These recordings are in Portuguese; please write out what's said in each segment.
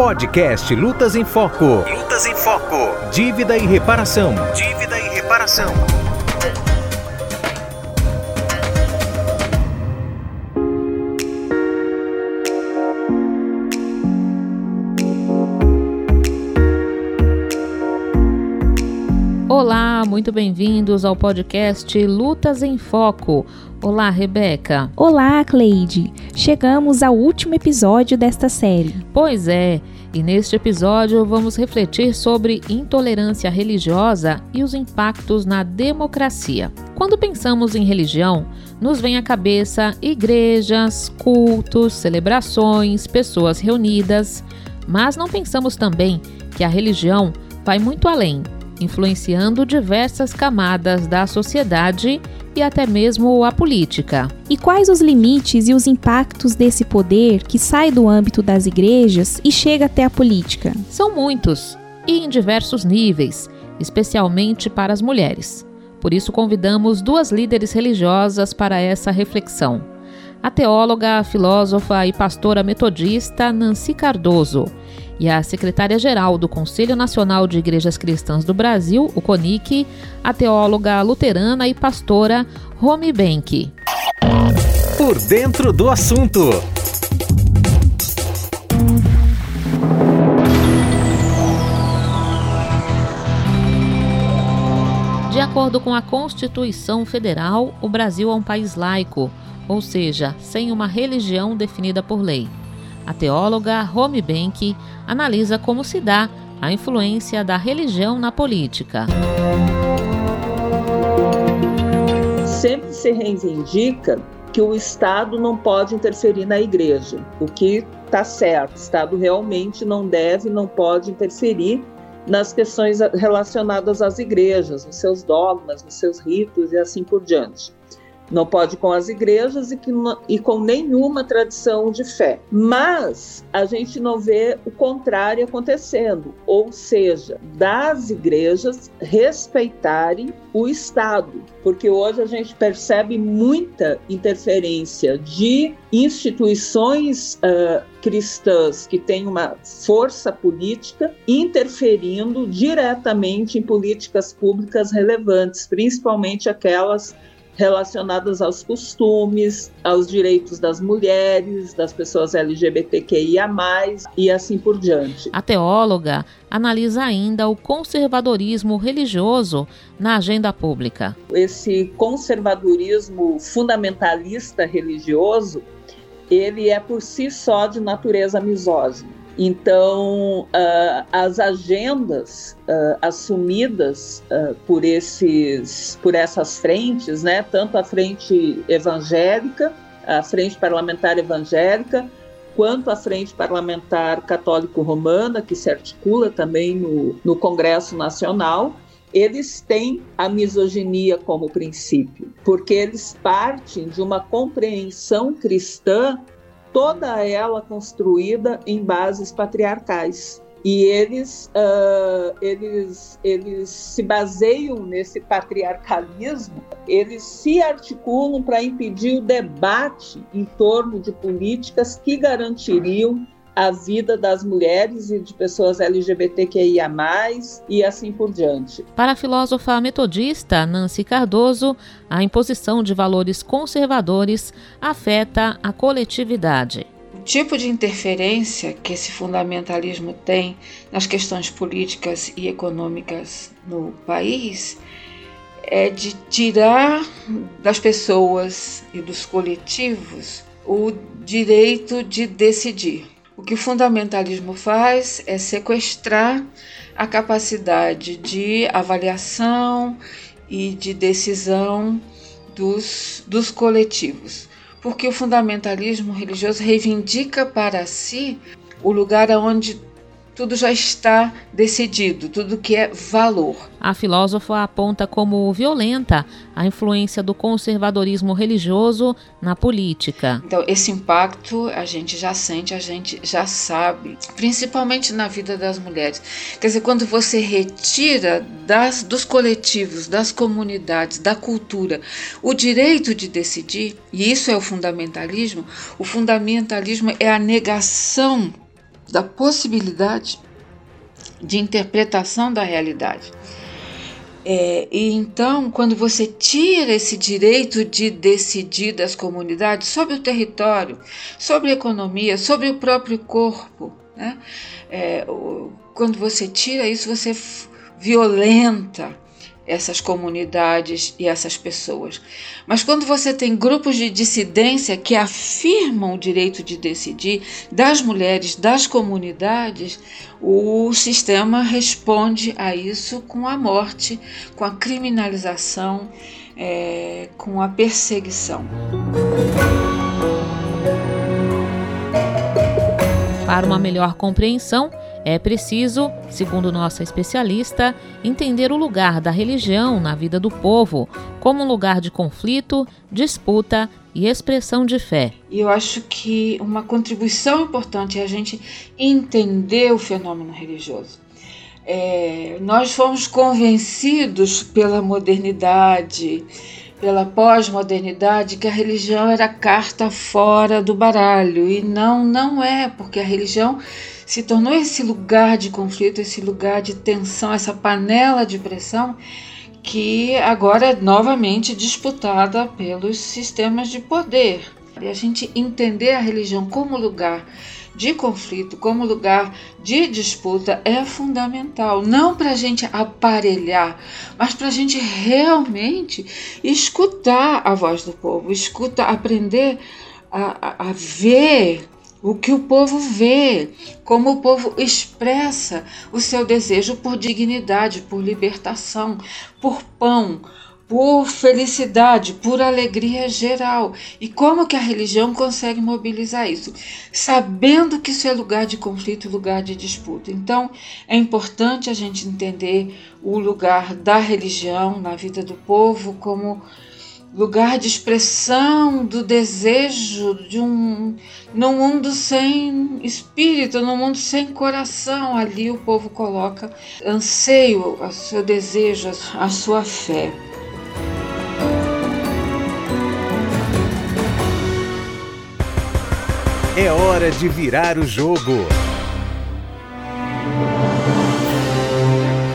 Podcast Lutas em Foco. Lutas em Foco. Dívida e reparação. Dívida e reparação. Olá, muito bem-vindos ao podcast Lutas em Foco. Olá, Rebeca. Olá, Cleide. Chegamos ao último episódio desta série. Pois é, e neste episódio vamos refletir sobre intolerância religiosa e os impactos na democracia. Quando pensamos em religião, nos vem à cabeça igrejas, cultos, celebrações, pessoas reunidas, mas não pensamos também que a religião vai muito além influenciando diversas camadas da sociedade e até mesmo a política. E quais os limites e os impactos desse poder que sai do âmbito das igrejas e chega até a política? São muitos e em diversos níveis, especialmente para as mulheres. Por isso, convidamos duas líderes religiosas para essa reflexão. A teóloga, filósofa e pastora metodista Nancy Cardoso e a secretária-geral do Conselho Nacional de Igrejas Cristãs do Brasil, o CONIC, a teóloga luterana e pastora Romy Benck. Por dentro do assunto. De acordo com a Constituição Federal, o Brasil é um país laico, ou seja, sem uma religião definida por lei. A teóloga Romy Benck analisa como se dá a influência da religião na política. Sempre se reivindica que o Estado não pode interferir na igreja, o que está certo. O Estado realmente não deve, não pode interferir nas questões relacionadas às igrejas, nos seus dogmas, nos seus ritos e assim por diante não pode com as igrejas e, que, e com nenhuma tradição de fé. Mas a gente não vê o contrário acontecendo, ou seja, das igrejas respeitarem o Estado, porque hoje a gente percebe muita interferência de instituições uh, cristãs que têm uma força política interferindo diretamente em políticas públicas relevantes, principalmente aquelas relacionadas aos costumes, aos direitos das mulheres, das pessoas LGBTQIA, e assim por diante. A teóloga analisa ainda o conservadorismo religioso na agenda pública. Esse conservadorismo fundamentalista religioso, ele é por si só de natureza misógina. Então, uh, as agendas uh, assumidas uh, por, esses, por essas frentes, né, tanto a frente evangélica, a frente parlamentar evangélica, quanto a frente parlamentar católico-romana, que se articula também no, no Congresso Nacional, eles têm a misoginia como princípio, porque eles partem de uma compreensão cristã toda ela construída em bases patriarcais. E eles, uh, eles, eles se baseiam nesse patriarcalismo, eles se articulam para impedir o debate em torno de políticas que garantiriam a vida das mulheres e de pessoas LGBTQIA+, e assim por diante. Para a filósofa metodista Nancy Cardoso, a imposição de valores conservadores afeta a coletividade. O tipo de interferência que esse fundamentalismo tem nas questões políticas e econômicas no país é de tirar das pessoas e dos coletivos o direito de decidir. O que o fundamentalismo faz é sequestrar a capacidade de avaliação e de decisão dos, dos coletivos. Porque o fundamentalismo religioso reivindica para si o lugar onde tudo já está decidido, tudo que é valor. A filósofa aponta como violenta a influência do conservadorismo religioso na política. Então, esse impacto a gente já sente, a gente já sabe, principalmente na vida das mulheres. Quer dizer, quando você retira das, dos coletivos, das comunidades, da cultura, o direito de decidir, e isso é o fundamentalismo, o fundamentalismo é a negação da possibilidade de interpretação da realidade. É, e então, quando você tira esse direito de decidir das comunidades sobre o território, sobre a economia, sobre o próprio corpo, né? É, quando você tira isso, você violenta essas comunidades e essas pessoas. Mas quando você tem grupos de dissidência que afirmam o direito de decidir das mulheres, das comunidades, o sistema responde a isso com a morte, com a criminalização, é, com a perseguição. Para uma melhor compreensão, é preciso, segundo nossa especialista, entender o lugar da religião na vida do povo como um lugar de conflito, disputa e expressão de fé. E eu acho que uma contribuição importante é a gente entender o fenômeno religioso. É, nós fomos convencidos pela modernidade, pela pós-modernidade, que a religião era carta fora do baralho. E não, não é, porque a religião se tornou esse lugar de conflito, esse lugar de tensão, essa panela de pressão que agora é novamente disputada pelos sistemas de poder. E a gente entender a religião como lugar de conflito, como lugar de disputa, é fundamental. Não para a gente aparelhar, mas para a gente realmente escutar a voz do povo, escutar, aprender a, a, a ver o que o povo vê, como o povo expressa o seu desejo por dignidade, por libertação, por pão, por felicidade, por alegria geral. E como que a religião consegue mobilizar isso? Sabendo que isso é lugar de conflito, lugar de disputa. Então, é importante a gente entender o lugar da religião na vida do povo como lugar de expressão do desejo de um num mundo sem espírito, num mundo sem coração. Ali o povo coloca anseio, o seu desejo, a sua fé. É hora de virar o jogo.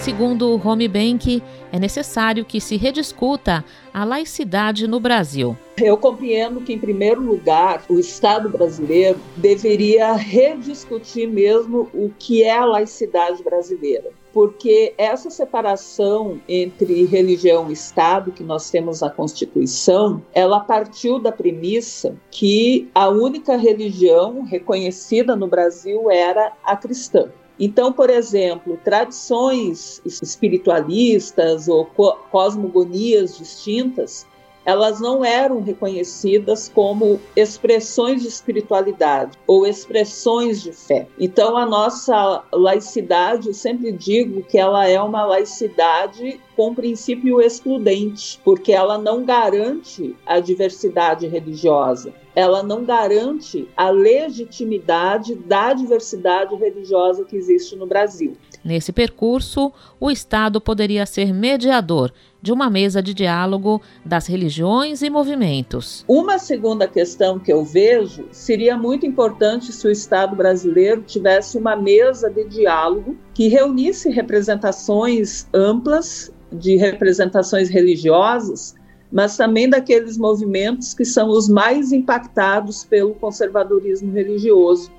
Segundo Home Bank, é necessário que se rediscuta a laicidade no Brasil. Eu compreendo que, em primeiro lugar, o Estado brasileiro deveria rediscutir mesmo o que é a laicidade brasileira. Porque essa separação entre religião e Estado que nós temos na Constituição, ela partiu da premissa que a única religião reconhecida no Brasil era a cristã. Então, por exemplo, tradições espiritualistas ou cosmogonias distintas, elas não eram reconhecidas como expressões de espiritualidade ou expressões de fé. Então, a nossa laicidade, eu sempre digo que ela é uma laicidade com princípio excludente, porque ela não garante a diversidade religiosa ela não garante a legitimidade da diversidade religiosa que existe no Brasil. Nesse percurso, o Estado poderia ser mediador de uma mesa de diálogo das religiões e movimentos. Uma segunda questão que eu vejo seria muito importante se o Estado brasileiro tivesse uma mesa de diálogo que reunisse representações amplas de representações religiosas mas também daqueles movimentos que são os mais impactados pelo conservadorismo religioso,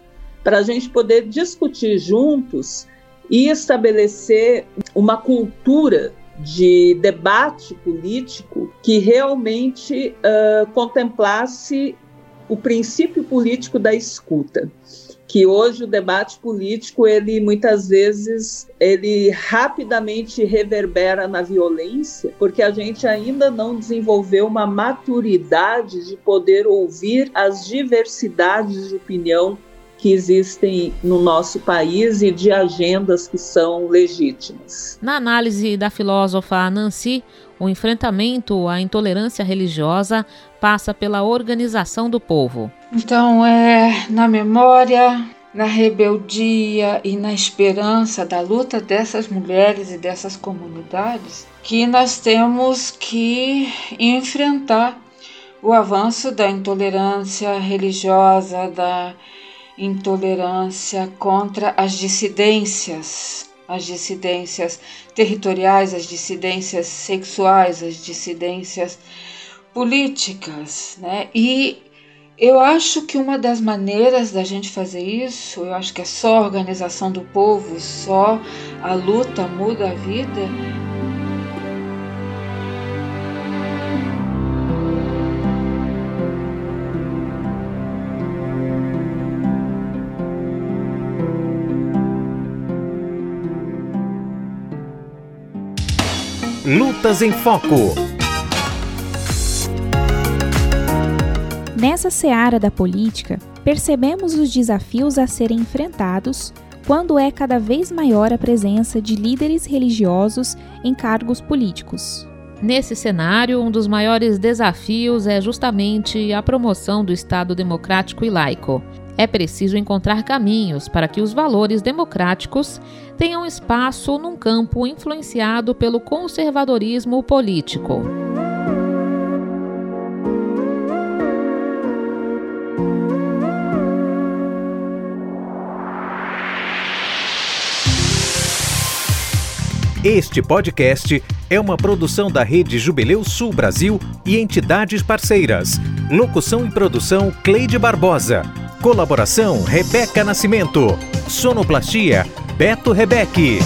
para a gente poder discutir juntos e estabelecer uma cultura de debate político que realmente uh, contemplasse o princípio político da escuta que hoje o debate político ele muitas vezes ele rapidamente reverbera na violência, porque a gente ainda não desenvolveu uma maturidade de poder ouvir as diversidades de opinião que existem no nosso país e de agendas que são legítimas. Na análise da filósofa Nancy, o enfrentamento à intolerância religiosa passa pela organização do povo. Então, é na memória, na rebeldia e na esperança da luta dessas mulheres e dessas comunidades que nós temos que enfrentar o avanço da intolerância religiosa, da intolerância contra as dissidências, as dissidências territoriais, as dissidências sexuais, as dissidências políticas, né? E eu acho que uma das maneiras da gente fazer isso, eu acho que é só a organização do povo, só a luta muda a vida. Lutas em Foco. Nessa seara da política, percebemos os desafios a serem enfrentados quando é cada vez maior a presença de líderes religiosos em cargos políticos. Nesse cenário, um dos maiores desafios é justamente a promoção do Estado democrático e laico. É preciso encontrar caminhos para que os valores democráticos tenham espaço num campo influenciado pelo conservadorismo político. Este podcast é uma produção da Rede Jubileu Sul Brasil e entidades parceiras. Locução e produção Cleide Barbosa. Colaboração Rebeca Nascimento. Sonoplastia Beto Rebeque.